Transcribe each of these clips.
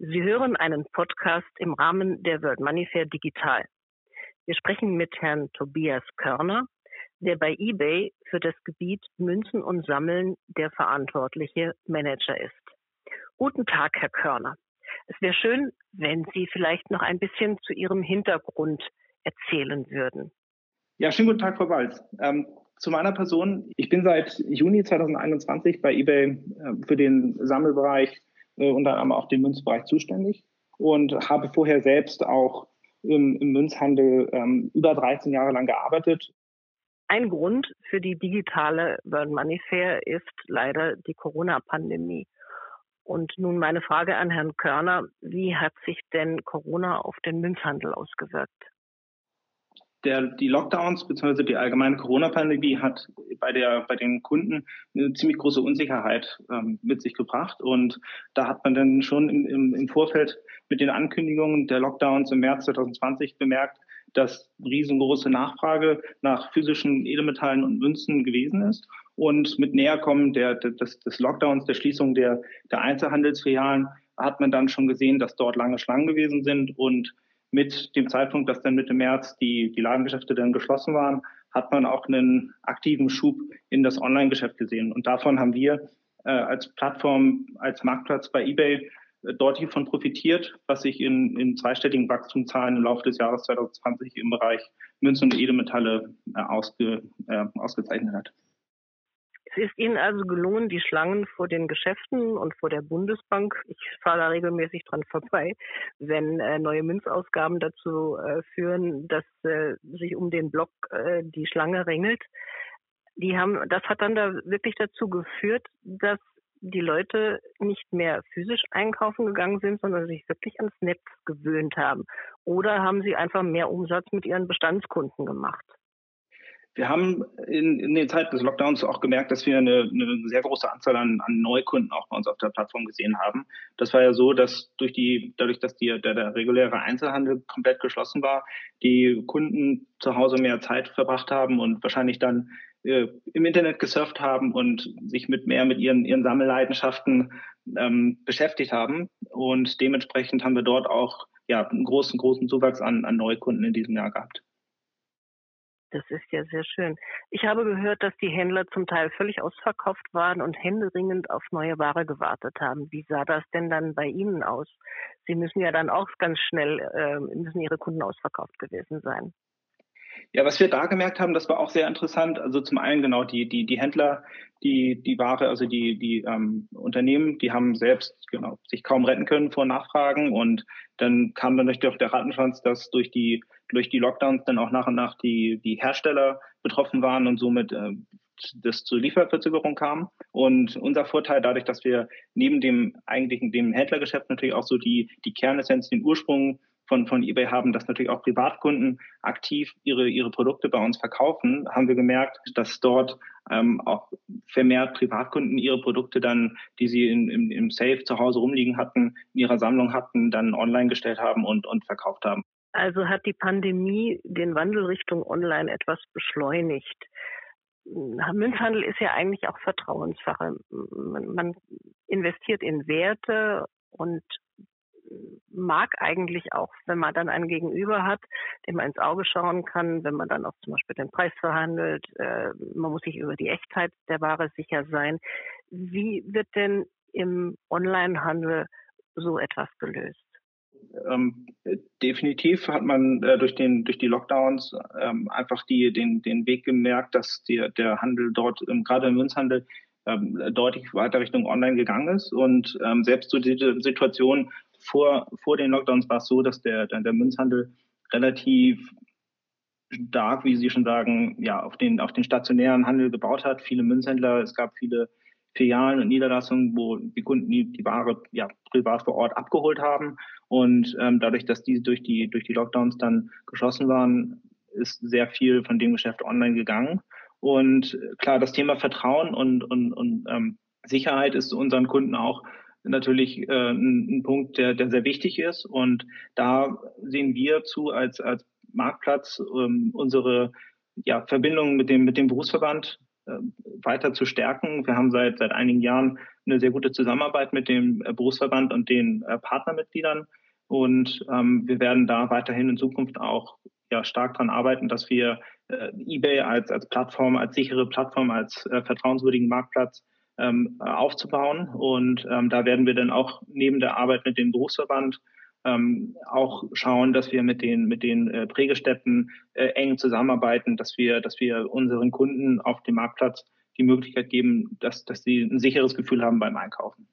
Sie hören einen Podcast im Rahmen der World Money Fair Digital. Wir sprechen mit Herrn Tobias Körner, der bei eBay für das Gebiet Münzen und Sammeln der verantwortliche Manager ist. Guten Tag, Herr Körner. Es wäre schön, wenn Sie vielleicht noch ein bisschen zu Ihrem Hintergrund erzählen würden. Ja, schönen guten Tag, Frau Walz. Ähm, zu meiner Person. Ich bin seit Juni 2021 bei eBay äh, für den Sammelbereich äh, unter anderem auch den Münzbereich zuständig und habe vorher selbst auch im, im Münzhandel ähm, über 13 Jahre lang gearbeitet. Ein Grund für die digitale Burn Money Fair ist leider die Corona-Pandemie. Und nun meine Frage an Herrn Körner. Wie hat sich denn Corona auf den Münzhandel ausgewirkt? Der, die Lockdowns bzw. die allgemeine Corona-Pandemie hat bei, der, bei den Kunden eine ziemlich große Unsicherheit ähm, mit sich gebracht. Und da hat man dann schon im, im, im Vorfeld mit den Ankündigungen der Lockdowns im März 2020 bemerkt, dass riesengroße Nachfrage nach physischen Edelmetallen und Münzen gewesen ist. Und mit Näherkommen der, des, des Lockdowns, der Schließung der, der Einzelhandelsfilialen, hat man dann schon gesehen, dass dort lange Schlangen gewesen sind und mit dem Zeitpunkt, dass dann Mitte März die, die Ladengeschäfte dann geschlossen waren, hat man auch einen aktiven Schub in das Online-Geschäft gesehen. Und davon haben wir äh, als Plattform, als Marktplatz bei eBay äh, dort hiervon profitiert, was sich in, in zweistelligen Wachstumszahlen im Laufe des Jahres 2020 im Bereich Münzen und Edelmetalle äh, ausge, äh, ausgezeichnet hat. Es ist Ihnen also gelungen, die Schlangen vor den Geschäften und vor der Bundesbank, ich fahre da regelmäßig dran vorbei, wenn äh, neue Münzausgaben dazu äh, führen, dass äh, sich um den Block äh, die Schlange ringelt. Die haben, das hat dann da wirklich dazu geführt, dass die Leute nicht mehr physisch einkaufen gegangen sind, sondern sich wirklich ans Netz gewöhnt haben. Oder haben sie einfach mehr Umsatz mit ihren Bestandskunden gemacht? Wir haben in, in den Zeiten des Lockdowns auch gemerkt, dass wir eine, eine sehr große Anzahl an, an Neukunden auch bei uns auf der Plattform gesehen haben. Das war ja so, dass durch die, dadurch, dass die, der, der reguläre Einzelhandel komplett geschlossen war, die Kunden zu Hause mehr Zeit verbracht haben und wahrscheinlich dann äh, im Internet gesurft haben und sich mit mehr mit ihren, ihren Sammelleidenschaften ähm, beschäftigt haben. Und dementsprechend haben wir dort auch ja, einen großen, großen Zuwachs an, an Neukunden in diesem Jahr gehabt. Das ist ja sehr schön. Ich habe gehört, dass die Händler zum Teil völlig ausverkauft waren und händeringend auf neue Ware gewartet haben. Wie sah das denn dann bei Ihnen aus? Sie müssen ja dann auch ganz schnell, äh, müssen Ihre Kunden ausverkauft gewesen sein. Ja, was wir da gemerkt haben, das war auch sehr interessant. Also zum einen genau die, die, die Händler, die, die Ware, also die, die ähm, Unternehmen, die haben selbst genau sich kaum retten können vor Nachfragen und dann kam dann natürlich auch der Rattenschwanz, dass durch die, durch die Lockdowns dann auch nach und nach die, die Hersteller betroffen waren und somit äh, das zur Lieferverzögerung kam. Und unser Vorteil dadurch, dass wir neben dem eigentlichen, dem Händlergeschäft natürlich auch so die, die Kernessenz, den Ursprung von, von eBay haben, dass natürlich auch Privatkunden aktiv ihre, ihre Produkte bei uns verkaufen, haben wir gemerkt, dass dort ähm, auch vermehrt Privatkunden ihre Produkte dann, die sie in, im, im Safe zu Hause rumliegen hatten, in ihrer Sammlung hatten, dann online gestellt haben und, und verkauft haben. Also hat die Pandemie den Wandel Richtung Online etwas beschleunigt. Münzhandel ist ja eigentlich auch Vertrauenssache. Man investiert in Werte und mag eigentlich auch, wenn man dann einen Gegenüber hat, dem man ins Auge schauen kann, wenn man dann auch zum Beispiel den Preis verhandelt. Äh, man muss sich über die Echtheit der Ware sicher sein. Wie wird denn im Onlinehandel so etwas gelöst? Ähm, definitiv hat man äh, durch den durch die Lockdowns ähm, einfach die den den Weg gemerkt, dass der der Handel dort ähm, gerade im Münzhandel ähm, deutlich weiter Richtung Online gegangen ist und ähm, selbst so diese Situation vor, vor den Lockdowns war es so, dass der, der, der Münzhandel relativ stark, wie Sie schon sagen, ja, auf den, auf den stationären Handel gebaut hat. Viele Münzhändler, es gab viele Filialen und Niederlassungen, wo die Kunden die, die Ware ja, privat vor Ort abgeholt haben. Und ähm, dadurch, dass diese durch die, durch die Lockdowns dann geschlossen waren, ist sehr viel von dem Geschäft online gegangen. Und klar, das Thema Vertrauen und, und, und ähm, Sicherheit ist unseren Kunden auch natürlich äh, ein, ein, Punkt, der, der sehr wichtig ist. Und da sehen wir zu als, als Marktplatz ähm, unsere ja, Verbindung mit dem, mit dem Berufsverband äh, weiter zu stärken. Wir haben seit, seit einigen Jahren eine sehr gute Zusammenarbeit mit dem äh, Berufsverband und den äh, Partnermitgliedern. Und ähm, wir werden da weiterhin in Zukunft auch ja, stark daran arbeiten, dass wir äh, eBay als, als Plattform, als sichere Plattform, als äh, vertrauenswürdigen Marktplatz ähm, aufzubauen. Und ähm, da werden wir dann auch neben der Arbeit mit dem Berufsverband ähm, auch schauen, dass wir mit den mit den äh, Prägestätten äh, eng zusammenarbeiten, dass wir dass wir unseren Kunden auf dem Marktplatz die Möglichkeit geben, dass dass sie ein sicheres Gefühl haben beim Einkaufen.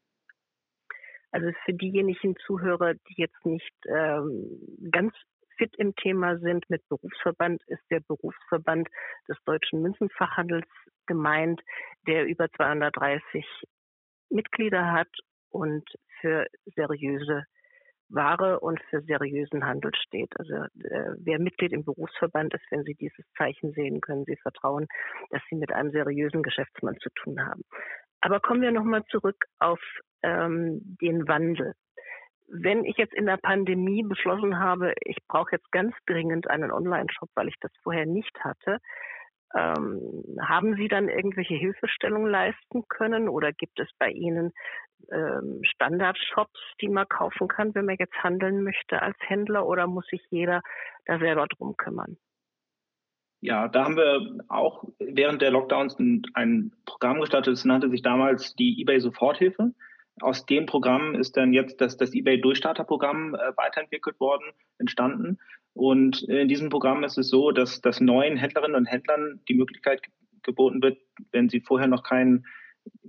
Also für diejenigen Zuhörer, die jetzt nicht ähm, ganz fit im Thema sind mit Berufsverband, ist der Berufsverband des deutschen Münzenfachhandels gemeint, der über 230 Mitglieder hat und für seriöse Ware und für seriösen Handel steht. Also äh, wer Mitglied im Berufsverband ist, wenn Sie dieses Zeichen sehen, können Sie vertrauen, dass Sie mit einem seriösen Geschäftsmann zu tun haben. Aber kommen wir nochmal zurück auf ähm, den Wandel. Wenn ich jetzt in der Pandemie beschlossen habe, ich brauche jetzt ganz dringend einen Online-Shop, weil ich das vorher nicht hatte, ähm, haben Sie dann irgendwelche Hilfestellungen leisten können oder gibt es bei Ihnen ähm, Standardshops, die man kaufen kann, wenn man jetzt handeln möchte als Händler oder muss sich jeder da selber drum kümmern? Ja, da haben wir auch während der Lockdowns ein, Programm gestartet, das nannte sich damals die eBay Soforthilfe. Aus dem Programm ist dann jetzt das, das eBay Durchstarter-Programm äh, weiterentwickelt worden, entstanden. Und in diesem Programm ist es so, dass, dass neuen Händlerinnen und Händlern die Möglichkeit geboten wird, wenn sie vorher noch keinen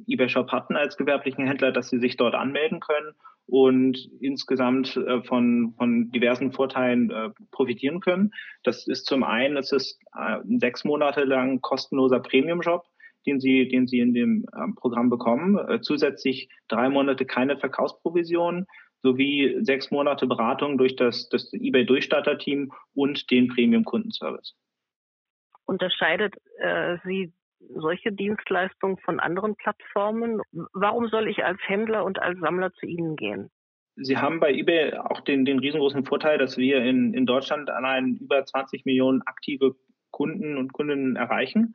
eBay-Shop hatten als gewerblichen Händler, dass sie sich dort anmelden können und insgesamt äh, von, von diversen Vorteilen äh, profitieren können. Das ist zum einen, es ist äh, sechs Monate lang kostenloser Premium-Shop, den Sie, den Sie in dem ähm, Programm bekommen. Äh, zusätzlich drei Monate keine Verkaufsprovision sowie sechs Monate Beratung durch das, das eBay-Durchstarter-Team und den Premium-Kundenservice. Unterscheidet äh, Sie solche Dienstleistungen von anderen Plattformen? Warum soll ich als Händler und als Sammler zu Ihnen gehen? Sie haben bei eBay auch den, den riesengroßen Vorteil, dass wir in, in Deutschland allein über 20 Millionen aktive Kunden und Kundinnen erreichen.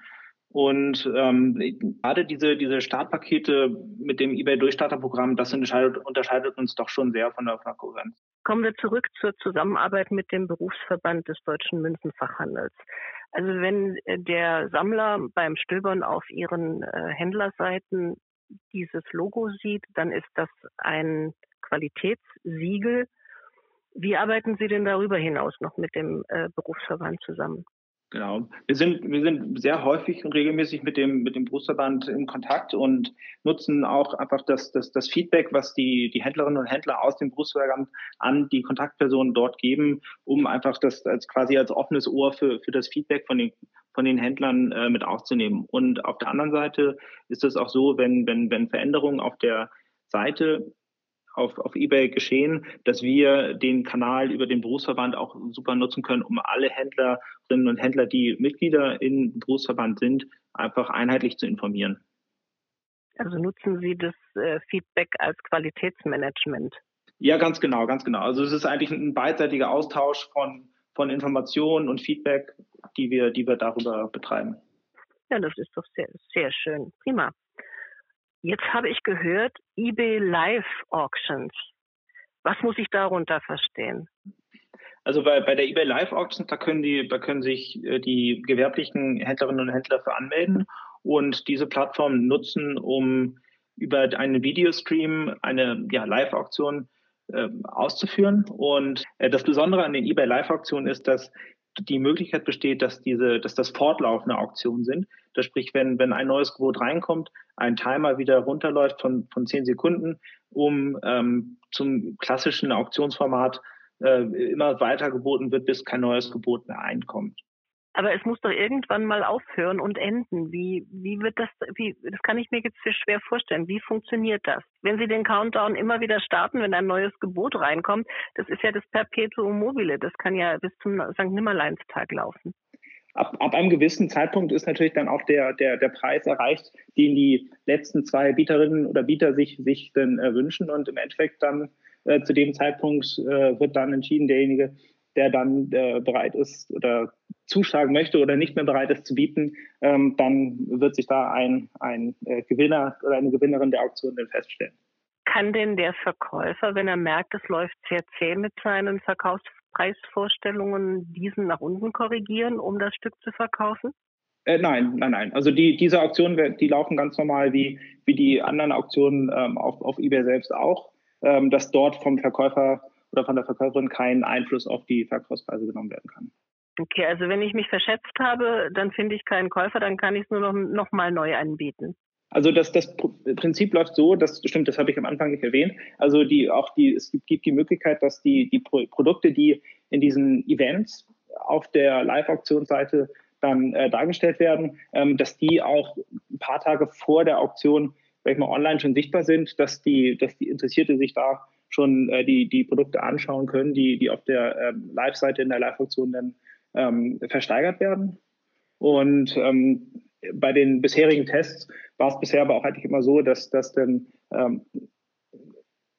Und ähm, gerade diese, diese Startpakete mit dem eBay-Durchstarterprogramm, das unterscheidet, unterscheidet uns doch schon sehr von der, Konkurrenz. Kommen wir zurück zur Zusammenarbeit mit dem Berufsverband des deutschen Münzenfachhandels. Also wenn äh, der Sammler beim Stöbern auf ihren äh, Händlerseiten dieses Logo sieht, dann ist das ein Qualitätssiegel. Wie arbeiten Sie denn darüber hinaus noch mit dem äh, Berufsverband zusammen? Genau. Wir sind, wir sind sehr häufig und regelmäßig mit dem, mit dem Berufsverband in Kontakt und nutzen auch einfach das, das, das Feedback, was die, die Händlerinnen und Händler aus dem Berufsverband an die Kontaktpersonen dort geben, um einfach das als quasi als offenes Ohr für, für das Feedback von den, von den Händlern äh, mit aufzunehmen. Und auf der anderen Seite ist es auch so, wenn, wenn, wenn Veränderungen auf der Seite auf, auf eBay geschehen, dass wir den Kanal über den Berufsverband auch super nutzen können, um alle Händlerinnen und Händler, die Mitglieder im Berufsverband sind, einfach einheitlich zu informieren. Also nutzen Sie das äh, Feedback als Qualitätsmanagement? Ja, ganz genau, ganz genau. Also es ist eigentlich ein beidseitiger Austausch von, von Informationen und Feedback, die wir, die wir darüber betreiben. Ja, das ist doch sehr, sehr schön. Prima. Jetzt habe ich gehört, eBay Live Auctions. Was muss ich darunter verstehen? Also bei, bei der eBay Live Auctions, da können die, da können sich äh, die gewerblichen Händlerinnen und Händler für anmelden und diese Plattform nutzen, um über einen Videostream eine ja, Live-Auktion äh, auszuführen. Und äh, das Besondere an den eBay Live-Auktionen ist, dass die Möglichkeit besteht, dass diese, dass das fortlaufende Auktionen sind. Das sprich, wenn, wenn ein neues Gebot reinkommt, ein Timer wieder runterläuft von, von zehn Sekunden, um ähm, zum klassischen Auktionsformat äh, immer weiter geboten wird, bis kein neues Gebot mehr einkommt. Aber es muss doch irgendwann mal aufhören und enden. Wie, wie wird das, wie, das kann ich mir jetzt schwer vorstellen. Wie funktioniert das? Wenn Sie den Countdown immer wieder starten, wenn ein neues Gebot reinkommt, das ist ja das Perpetuum mobile. Das kann ja bis zum St. Nimmerleinstag laufen. Ab, ab einem gewissen Zeitpunkt ist natürlich dann auch der, der, der Preis erreicht, den die letzten zwei Bieterinnen oder Bieter sich, sich dann äh, wünschen. Und im Endeffekt dann äh, zu dem Zeitpunkt äh, wird dann entschieden, derjenige, der dann äh, bereit ist oder zuschlagen möchte oder nicht mehr bereit ist zu bieten, ähm, dann wird sich da ein, ein äh, Gewinner oder eine Gewinnerin der Auktion dann feststellen. Kann denn der Verkäufer, wenn er merkt, es läuft sehr zäh mit seinen Verkaufspreisvorstellungen, diesen nach unten korrigieren, um das Stück zu verkaufen? Äh, nein, nein, nein. Also die, diese Auktionen, die laufen ganz normal wie, wie die anderen Auktionen ähm, auf, auf eBay selbst auch, ähm, dass dort vom Verkäufer oder von der Verkäuferin kein Einfluss auf die Verkaufspreise genommen werden kann. Okay, also wenn ich mich verschätzt habe, dann finde ich keinen Käufer, dann kann ich es nur noch, noch mal neu anbieten. Also das, das Prinzip läuft so, das stimmt, das habe ich am Anfang nicht erwähnt. Also die auch die es gibt die Möglichkeit, dass die die Produkte, die in diesen Events auf der Live-Auktionsseite dann äh, dargestellt werden, ähm, dass die auch ein paar Tage vor der Auktion, ich mal, online schon sichtbar sind, dass die, dass die Interessierte sich da schon äh, die, die Produkte anschauen können, die, die auf der ähm, Live-Seite in der Live-Auktion dann ähm, versteigert werden. Und ähm, bei den bisherigen Tests war es bisher aber auch eigentlich immer so, dass, dass dann ähm,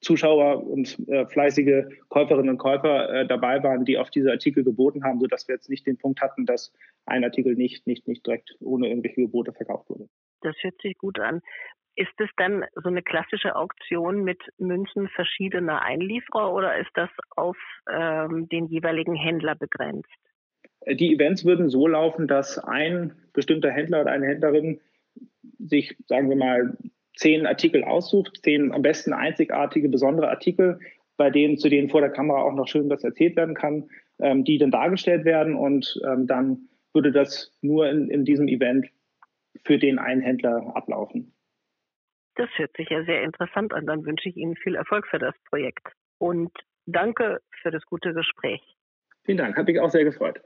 Zuschauer und äh, fleißige Käuferinnen und Käufer äh, dabei waren, die auf diese Artikel geboten haben, sodass wir jetzt nicht den Punkt hatten, dass ein Artikel nicht, nicht, nicht direkt ohne irgendwelche Gebote verkauft wurde. Das hört sich gut an. Ist es dann so eine klassische Auktion mit Münzen verschiedener Einlieferer oder ist das auf ähm, den jeweiligen Händler begrenzt? Die Events würden so laufen, dass ein bestimmter Händler oder eine Händlerin sich, sagen wir mal, zehn Artikel aussucht, zehn am besten einzigartige, besondere Artikel, bei denen, zu denen vor der Kamera auch noch schön was erzählt werden kann, ähm, die dann dargestellt werden und ähm, dann würde das nur in, in diesem Event für den einen Händler ablaufen. Das hört sich ja sehr interessant an. Dann wünsche ich Ihnen viel Erfolg für das Projekt. Und danke für das gute Gespräch. Vielen Dank, hat mich auch sehr gefreut.